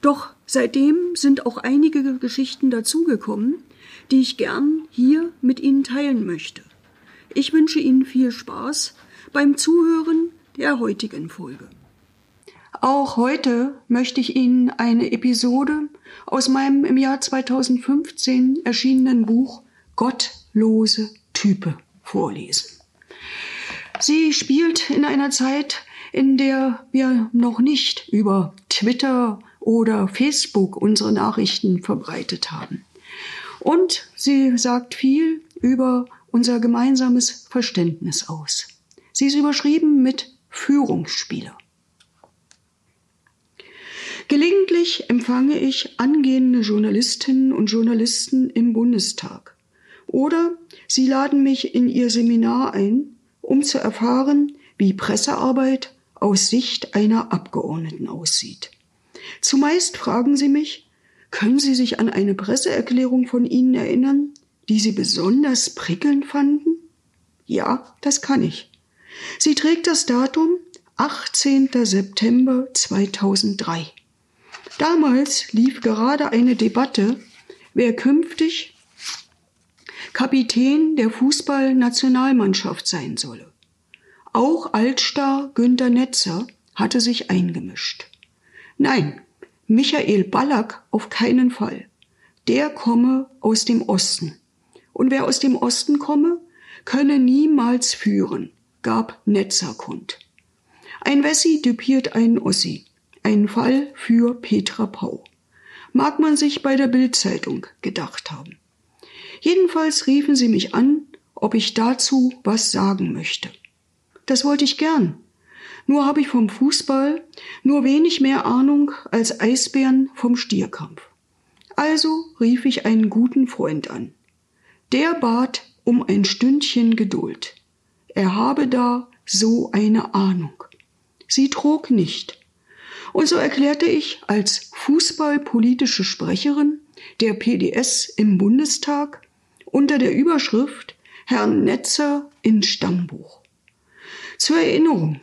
Doch seitdem sind auch einige Geschichten dazugekommen, die ich gern hier mit Ihnen teilen möchte. Ich wünsche Ihnen viel Spaß beim Zuhören der heutigen Folge. Auch heute möchte ich Ihnen eine Episode aus meinem im Jahr 2015 erschienenen Buch Gottlose Type vorlesen. Sie spielt in einer Zeit, in der wir noch nicht über Twitter oder Facebook unsere Nachrichten verbreitet haben. Und sie sagt viel über unser gemeinsames Verständnis aus. Sie ist überschrieben mit Führungsspieler. Gelegentlich empfange ich angehende Journalistinnen und Journalisten im Bundestag. Oder sie laden mich in ihr Seminar ein, um zu erfahren, wie Pressearbeit aus Sicht einer Abgeordneten aussieht. Zumeist fragen sie mich, können Sie sich an eine Presseerklärung von Ihnen erinnern, die Sie besonders prickelnd fanden? Ja, das kann ich. Sie trägt das Datum 18. September 2003. Damals lief gerade eine Debatte, wer künftig Kapitän der Fußballnationalmannschaft sein solle. Auch Altstar Günter Netzer hatte sich eingemischt. Nein, Michael Ballack auf keinen Fall. Der komme aus dem Osten. Und wer aus dem Osten komme, könne niemals führen, gab Netzer kund. Ein Wessi düpiert einen Ossi. Ein Fall für Petra Pau. Mag man sich bei der Bildzeitung gedacht haben. Jedenfalls riefen sie mich an, ob ich dazu was sagen möchte. Das wollte ich gern, nur habe ich vom Fußball nur wenig mehr Ahnung als Eisbären vom Stierkampf. Also rief ich einen guten Freund an. Der bat um ein Stündchen Geduld. Er habe da so eine Ahnung. Sie trug nicht. Und so erklärte ich als fußballpolitische Sprecherin der PDS im Bundestag unter der Überschrift Herrn Netzer ins Stammbuch. Zur Erinnerung,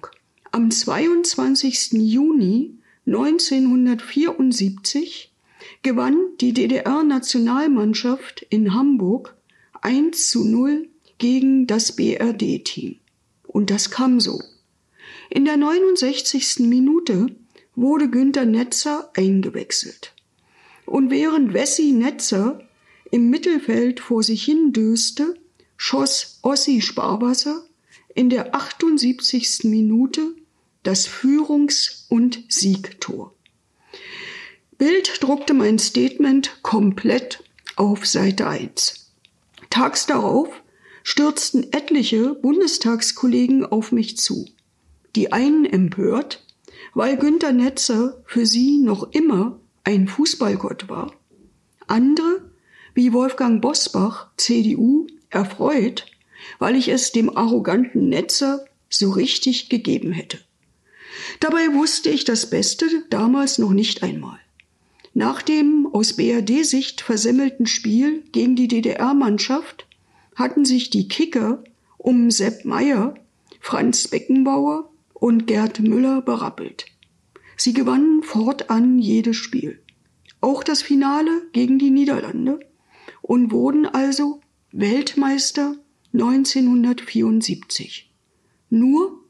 am 22. Juni 1974 gewann die DDR-Nationalmannschaft in Hamburg 1 zu 0 gegen das BRD-Team. Und das kam so. In der 69. Minute wurde Günter Netzer eingewechselt. Und während Wessi Netzer im Mittelfeld vor sich hin döste, schoss Ossi Sparwasser in der 78. Minute das Führungs- und Siegtor. Bild druckte mein Statement komplett auf Seite 1. Tags darauf stürzten etliche Bundestagskollegen auf mich zu. Die einen empört, weil Günter Netzer für sie noch immer ein Fußballgott war. Andere, wie Wolfgang Bosbach, CDU, erfreut, weil ich es dem arroganten Netzer so richtig gegeben hätte. Dabei wusste ich das Beste damals noch nicht einmal. Nach dem aus BRD-Sicht versemmelten Spiel gegen die DDR-Mannschaft hatten sich die Kicker um Sepp Meyer, Franz Beckenbauer und Gerd Müller berappelt. Sie gewannen fortan jedes Spiel, auch das Finale gegen die Niederlande und wurden also Weltmeister 1974. Nur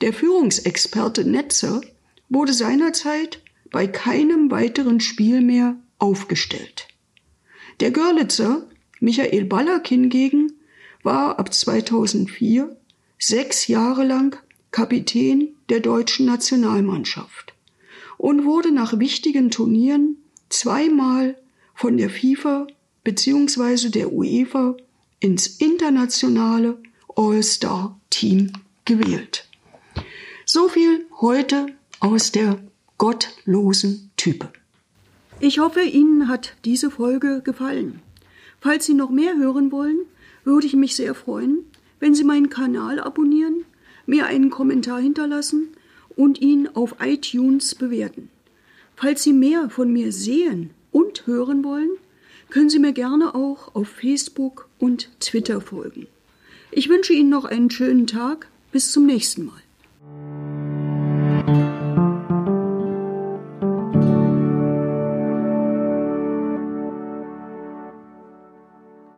der Führungsexperte Netzer wurde seinerzeit bei keinem weiteren Spiel mehr aufgestellt. Der Görlitzer Michael Ballack hingegen war ab 2004 sechs Jahre lang Kapitän der deutschen Nationalmannschaft und wurde nach wichtigen Turnieren zweimal von der FIFA bzw. der UEFA ins internationale All-Star-Team gewählt. So viel heute aus der gottlosen Type. Ich hoffe, Ihnen hat diese Folge gefallen. Falls Sie noch mehr hören wollen, würde ich mich sehr freuen, wenn Sie meinen Kanal abonnieren, mir einen Kommentar hinterlassen und ihn auf iTunes bewerten. Falls Sie mehr von mir sehen und hören wollen, können Sie mir gerne auch auf Facebook und Twitter folgen. Ich wünsche Ihnen noch einen schönen Tag. Bis zum nächsten Mal.